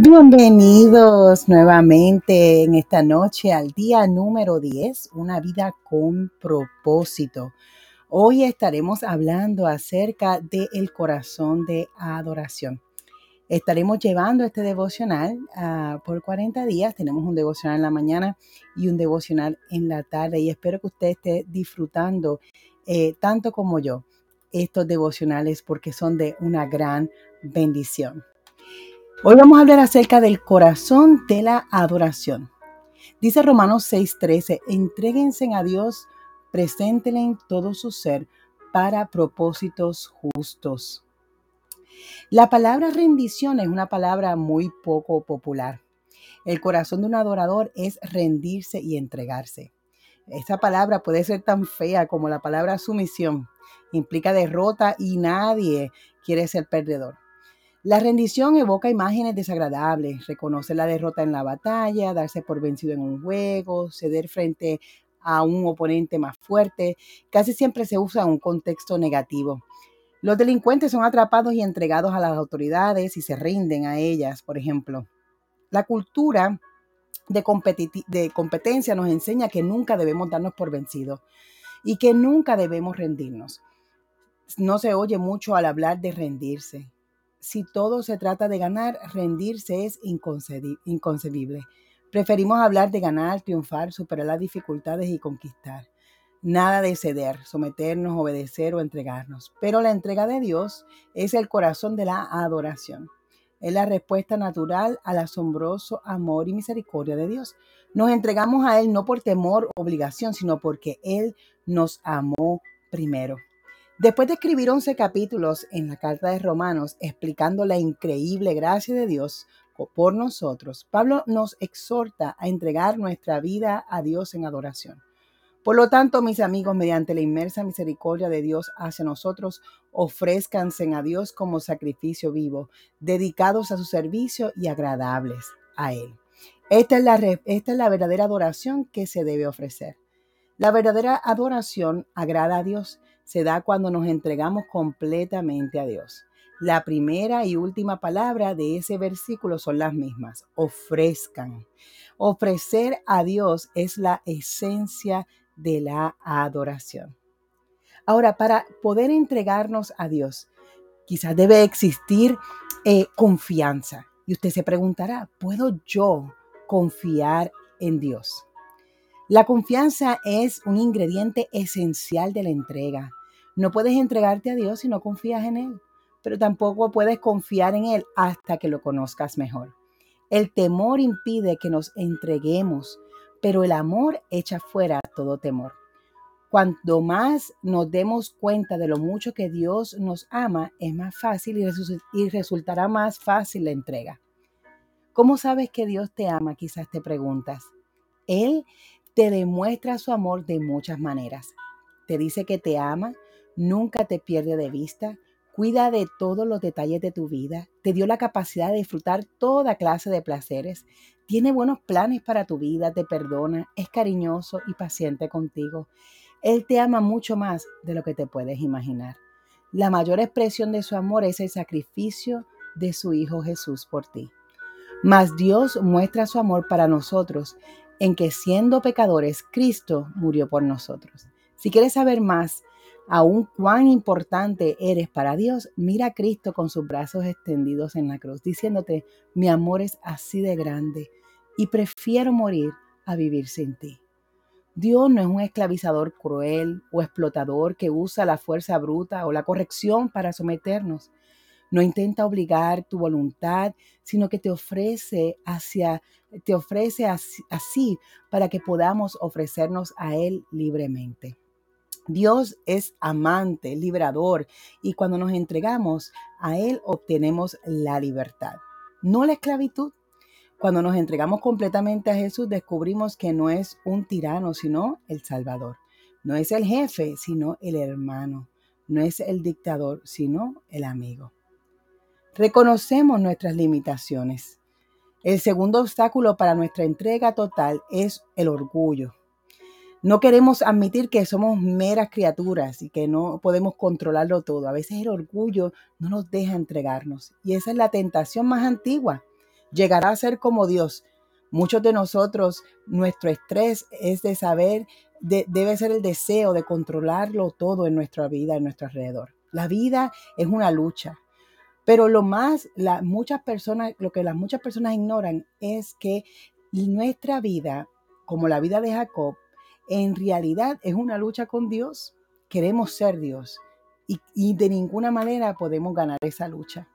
Bienvenidos nuevamente en esta noche al día número 10, una vida con propósito. Hoy estaremos hablando acerca del corazón de adoración. Estaremos llevando este devocional ah, por 40 días. Tenemos un devocional en la mañana y un devocional en la tarde y espero que usted esté disfrutando eh, tanto como yo estos devocionales porque son de una gran bendición. Hoy vamos a hablar acerca del corazón de la adoración. Dice Romanos 6:13, entréguense a Dios, preséntenle en todo su ser para propósitos justos. La palabra rendición es una palabra muy poco popular. El corazón de un adorador es rendirse y entregarse. Esta palabra puede ser tan fea como la palabra sumisión. Implica derrota y nadie quiere ser perdedor. La rendición evoca imágenes desagradables, reconocer la derrota en la batalla, darse por vencido en un juego, ceder frente a un oponente más fuerte. Casi siempre se usa en un contexto negativo. Los delincuentes son atrapados y entregados a las autoridades y se rinden a ellas, por ejemplo. La cultura de, de competencia nos enseña que nunca debemos darnos por vencidos y que nunca debemos rendirnos. No se oye mucho al hablar de rendirse si todo se trata de ganar, rendirse es inconcebible. Preferimos hablar de ganar, triunfar, superar las dificultades y conquistar. Nada de ceder, someternos, obedecer o entregarnos. Pero la entrega de Dios es el corazón de la adoración. Es la respuesta natural al asombroso amor y misericordia de Dios. Nos entregamos a Él no por temor obligación, sino porque Él nos amó primero. Después de escribir 11 capítulos en la carta de Romanos explicando la increíble gracia de Dios por nosotros, Pablo nos exhorta a entregar nuestra vida a Dios en adoración. Por lo tanto, mis amigos, mediante la inmersa misericordia de Dios hacia nosotros, ofrezcanse a Dios como sacrificio vivo, dedicados a su servicio y agradables a Él. Esta es la, esta es la verdadera adoración que se debe ofrecer. La verdadera adoración agrada a Dios se da cuando nos entregamos completamente a Dios. La primera y última palabra de ese versículo son las mismas, ofrezcan. Ofrecer a Dios es la esencia de la adoración. Ahora, para poder entregarnos a Dios, quizás debe existir eh, confianza. Y usted se preguntará, ¿puedo yo confiar en Dios? La confianza es un ingrediente esencial de la entrega. No puedes entregarte a Dios si no confías en Él, pero tampoco puedes confiar en Él hasta que lo conozcas mejor. El temor impide que nos entreguemos, pero el amor echa fuera todo temor. Cuanto más nos demos cuenta de lo mucho que Dios nos ama, es más fácil y resultará más fácil la entrega. ¿Cómo sabes que Dios te ama? Quizás te preguntas. Él te demuestra su amor de muchas maneras. Te dice que te ama, nunca te pierde de vista, cuida de todos los detalles de tu vida, te dio la capacidad de disfrutar toda clase de placeres, tiene buenos planes para tu vida, te perdona, es cariñoso y paciente contigo. Él te ama mucho más de lo que te puedes imaginar. La mayor expresión de su amor es el sacrificio de su Hijo Jesús por ti. Mas Dios muestra su amor para nosotros en que siendo pecadores, Cristo murió por nosotros. Si quieres saber más aún cuán importante eres para Dios, mira a Cristo con sus brazos extendidos en la cruz, diciéndote, mi amor es así de grande y prefiero morir a vivir sin ti. Dios no es un esclavizador cruel o explotador que usa la fuerza bruta o la corrección para someternos. No intenta obligar tu voluntad, sino que te ofrece hacia te ofrece así para que podamos ofrecernos a él libremente. Dios es amante, liberador, y cuando nos entregamos a Él obtenemos la libertad, no la esclavitud. Cuando nos entregamos completamente a Jesús descubrimos que no es un tirano, sino el Salvador. No es el jefe, sino el hermano. No es el dictador, sino el amigo. Reconocemos nuestras limitaciones. El segundo obstáculo para nuestra entrega total es el orgullo. No queremos admitir que somos meras criaturas y que no podemos controlarlo todo. A veces el orgullo no nos deja entregarnos y esa es la tentación más antigua. llegará a ser como Dios. Muchos de nosotros, nuestro estrés es de saber, debe ser el deseo de controlarlo todo en nuestra vida, en nuestro alrededor. La vida es una lucha. Pero lo más, la, muchas personas, lo que las muchas personas ignoran es que nuestra vida, como la vida de Jacob, en realidad es una lucha con Dios. Queremos ser Dios y, y de ninguna manera podemos ganar esa lucha.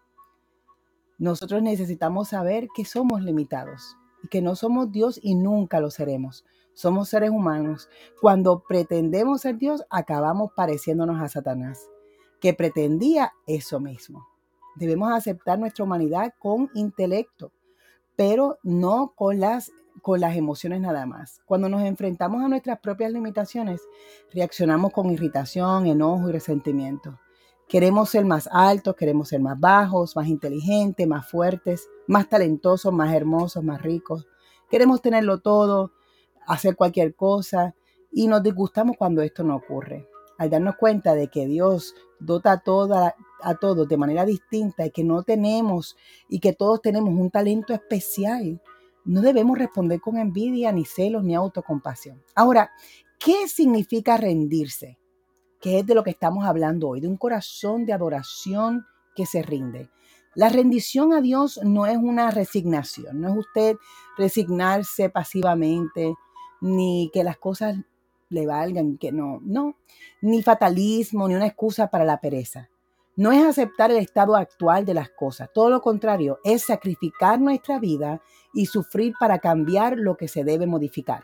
Nosotros necesitamos saber que somos limitados y que no somos Dios y nunca lo seremos. Somos seres humanos. Cuando pretendemos ser Dios, acabamos pareciéndonos a Satanás, que pretendía eso mismo. Debemos aceptar nuestra humanidad con intelecto, pero no con las, con las emociones nada más. Cuando nos enfrentamos a nuestras propias limitaciones, reaccionamos con irritación, enojo y resentimiento. Queremos ser más altos, queremos ser más bajos, más inteligentes, más fuertes, más talentosos, más hermosos, más ricos. Queremos tenerlo todo, hacer cualquier cosa y nos disgustamos cuando esto no ocurre. Al darnos cuenta de que Dios dota toda, a todos de manera distinta y que no tenemos y que todos tenemos un talento especial, no debemos responder con envidia, ni celos, ni autocompasión. Ahora, ¿qué significa rendirse? Que es de lo que estamos hablando hoy, de un corazón de adoración que se rinde. La rendición a Dios no es una resignación, no es usted resignarse pasivamente, ni que las cosas le valgan, que no, no, ni fatalismo, ni una excusa para la pereza. No es aceptar el estado actual de las cosas, todo lo contrario, es sacrificar nuestra vida y sufrir para cambiar lo que se debe modificar.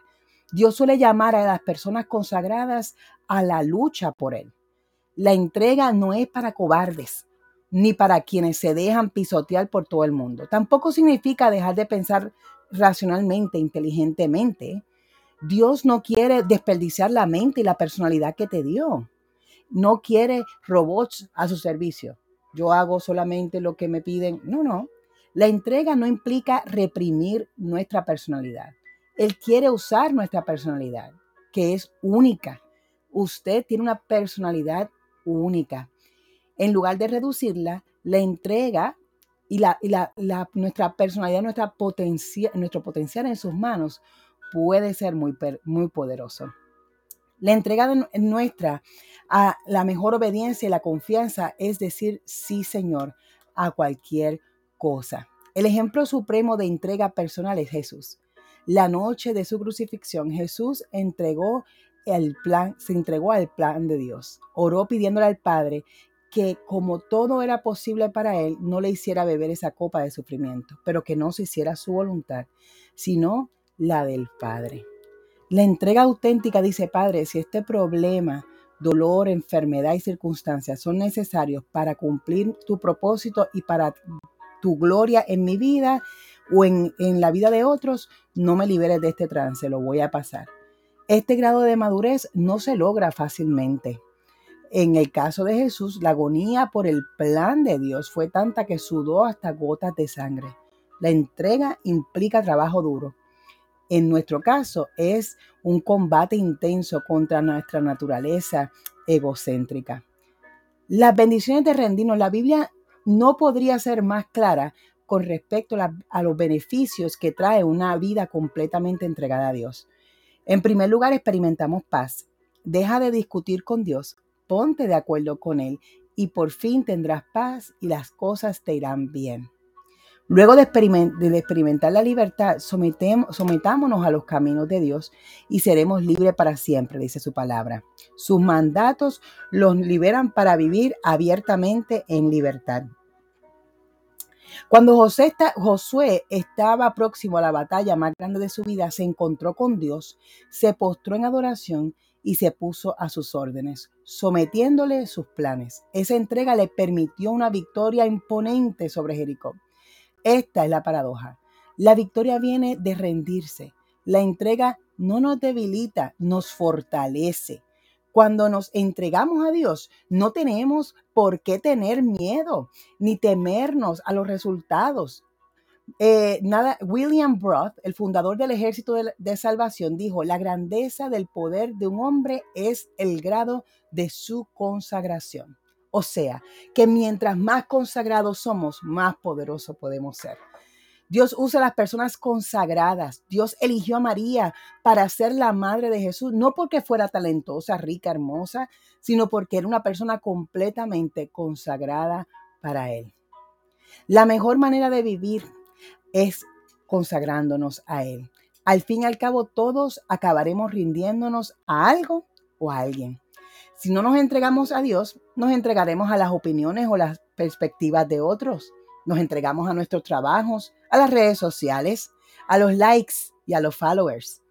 Dios suele llamar a las personas consagradas a la lucha por Él. La entrega no es para cobardes, ni para quienes se dejan pisotear por todo el mundo. Tampoco significa dejar de pensar racionalmente, inteligentemente. Dios no quiere desperdiciar la mente y la personalidad que te dio. No quiere robots a su servicio. Yo hago solamente lo que me piden. No, no. La entrega no implica reprimir nuestra personalidad. Él quiere usar nuestra personalidad, que es única. Usted tiene una personalidad única en lugar de reducirla, la entrega y, la, nuestra personalidad, nuestra nuestro potencial en sus manos puede ser muy, muy poderoso. La entrega nuestra a la mejor obediencia y la confianza es decir sí, Señor, a cualquier cosa. El ejemplo supremo de entrega personal es Jesús. La noche de su crucifixión, Jesús entregó el plan, se entregó al plan de Dios. Oró pidiéndole al Padre que como todo era posible para él, no le hiciera beber esa copa de sufrimiento, pero que no se hiciera su voluntad, sino la del Padre. La entrega auténtica dice, Padre, si este problema, dolor, enfermedad y circunstancias son necesarios para cumplir tu propósito y para tu gloria en mi vida o en, en la vida de otros, no me liberes de este trance, lo voy a pasar. Este grado de madurez no se logra fácilmente. En el caso de Jesús, la agonía por el plan de Dios fue tanta que sudó hasta gotas de sangre. La entrega implica trabajo duro. En nuestro caso es un combate intenso contra nuestra naturaleza egocéntrica. Las bendiciones de rendirnos, la Biblia no podría ser más clara con respecto a, a, los beneficios que trae una vida completamente entregada a Dios. En primer lugar, experimentamos paz. Deja de discutir con Dios, ponte de acuerdo con Él y por fin tendrás paz y las cosas te irán bien. Luego de, experimentar la libertad, sometámonos a los caminos de Dios y seremos libres para siempre, dice su palabra. Sus mandatos los liberan para vivir abiertamente en libertad. Cuando Josué estaba próximo a la batalla más grande de su vida, se encontró con Dios, se postró en adoración y se puso a sus órdenes, sometiéndole sus planes. Esa entrega le permitió una victoria imponente sobre Jericó. Esta es la paradoja. La victoria viene de rendirse. La entrega no nos debilita, nos fortalece. Cuando nos entregamos a Dios, no tenemos por qué tener miedo ni temernos a los resultados. Eh, nada, William Broth, el fundador del Ejército de, Salvación, dijo, la grandeza del poder de un hombre es el grado de su consagración. O sea, que mientras más consagrados somos, más poderosos podemos ser. Dios usa las personas consagradas. Dios eligió a María para ser la madre de Jesús, no porque fuera talentosa, rica, hermosa, sino porque era una persona completamente consagrada para Él. La mejor manera de vivir es consagrándonos a Él. Al fin y al cabo, todos acabaremos rindiéndonos a algo o a alguien. Si no nos entregamos a Dios, nos entregaremos a las opiniones o las perspectivas de otros. Nos entregamos a nuestros trabajos, a las redes sociales, a los likes y a los followers,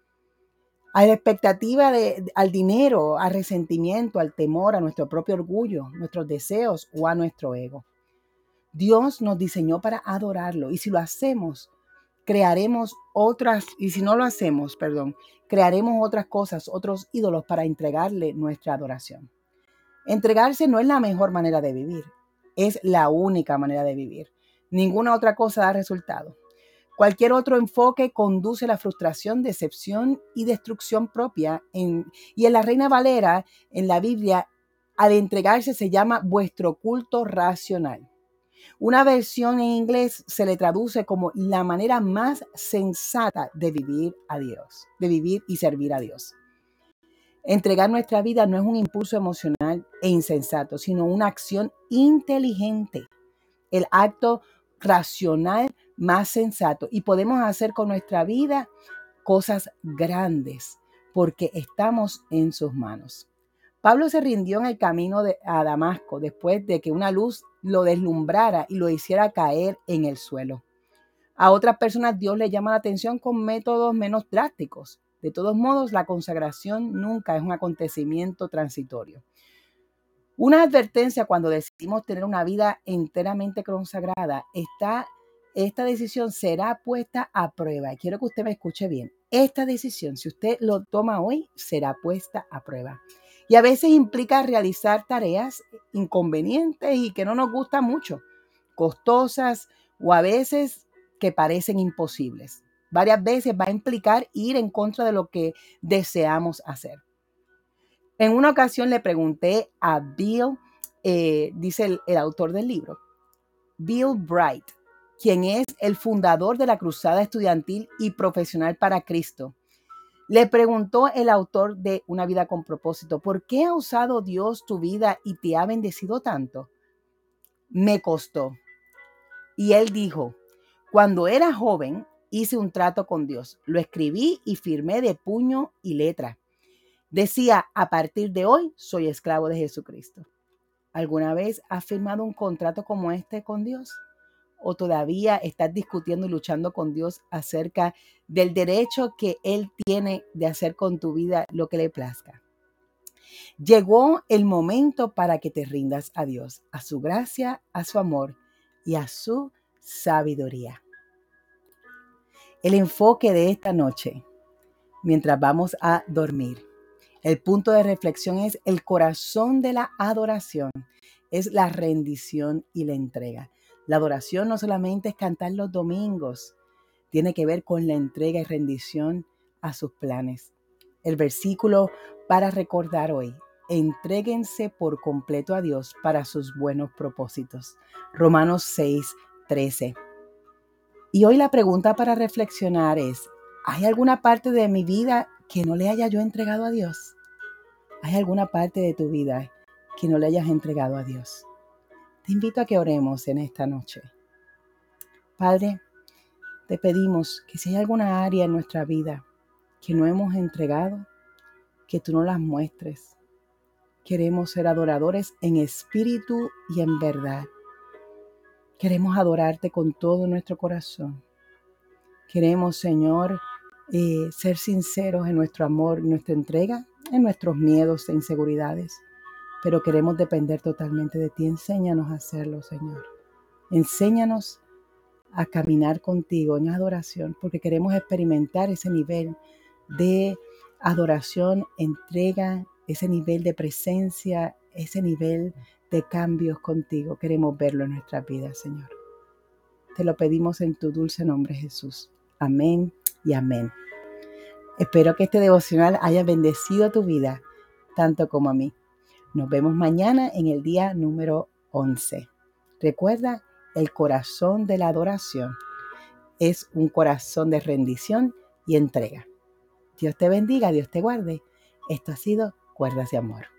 a la expectativa de, al dinero, al resentimiento, al temor, a nuestro propio orgullo, nuestros deseos o a nuestro ego. Dios nos diseñó para adorarlo y si lo hacemos, crearemos otras, y si no lo hacemos, perdón, crearemos otras cosas, otros ídolos para entregarle nuestra adoración. Entregarse no es la mejor manera de vivir, es la única manera de vivir. Ninguna otra cosa da resultado. Cualquier otro enfoque conduce a la frustración, decepción y destrucción propia. y en la Reina Valera, en la Biblia, al entregarse se llama vuestro culto racional. Una versión en inglés se le traduce como la manera más sensata de vivir a Dios, de vivir y servir a Dios. Entregar nuestra vida no es un impulso emocional e insensato, sino una acción inteligente. El acto racional más sensato y podemos hacer con nuestra vida cosas grandes porque estamos en sus manos. Pablo se rindió en el camino de, a Damasco después de que una luz lo deslumbrara y lo hiciera caer en el suelo. A otras personas Dios le llama la atención con métodos menos drásticos. De todos modos, la consagración nunca es un acontecimiento transitorio. Una advertencia cuando decidimos tener una vida enteramente consagrada está, esta decisión será puesta a prueba. Quiero que usted me escuche bien. Esta decisión, si usted lo toma hoy, será puesta a prueba. Y a veces implica realizar tareas inconvenientes y que no nos gustan mucho, costosas o a veces que parecen imposibles. Varias veces va a implicar ir en contra de lo que deseamos hacer. En una ocasión le pregunté a Bill, eh, dice el, autor del libro, Bill Bright, quien es el fundador de la Cruzada Estudiantil y Profesional para Cristo. Le preguntó el autor de Una vida con propósito, ¿por qué ha usado Dios tu vida y te ha bendecido tanto? Me costó. Y él dijo, cuando era joven hice un trato con Dios, lo escribí y firmé de puño y letra. Decía, a partir de hoy soy esclavo de Jesucristo. ¿Alguna vez has firmado un contrato como este con Dios? ¿O todavía estás discutiendo y luchando con Dios acerca del derecho que Él tiene de hacer con tu vida lo que le plazca? Llegó el momento para que te rindas a Dios, a su gracia, a su amor y a su sabiduría. El enfoque de esta noche, mientras vamos a dormir, el punto de reflexión es el corazón de la adoración, es la rendición y la entrega. La adoración no solamente es cantar los domingos, tiene que ver con la entrega y rendición a sus planes. El versículo para recordar hoy, entréguense por completo a Dios para sus buenos propósitos. Romanos 6, 13. Y hoy la pregunta para reflexionar es, ¿hay alguna parte de mi vida que no le haya yo entregado a Dios? ¿Hay alguna parte de tu vida que no le hayas entregado a Dios? Te invito a que oremos en esta noche. Padre, te pedimos que si hay alguna área en nuestra vida que no hemos entregado, que tú no las muestres. Queremos ser adoradores en espíritu y en verdad. Queremos adorarte con todo nuestro corazón. Queremos, Señor, eh, ser sinceros en nuestro amor, nuestra entrega, en nuestros miedos e inseguridades, pero queremos depender totalmente de ti. Enséñanos a hacerlo, Señor. Enséñanos a caminar contigo en adoración, porque queremos experimentar ese nivel de adoración, entrega, ese nivel de presencia, ese nivel de cambios contigo. Queremos verlo en nuestra vida, Señor. Te lo pedimos en tu dulce nombre, Jesús. Amén y amén. Espero que este devocional haya bendecido tu vida tanto como a mí. Nos vemos mañana en el día número 11. Recuerda el corazón de la adoración es un corazón de rendición y entrega. Dios te bendiga, Dios te guarde. Esto ha sido Cuerdas de Amor.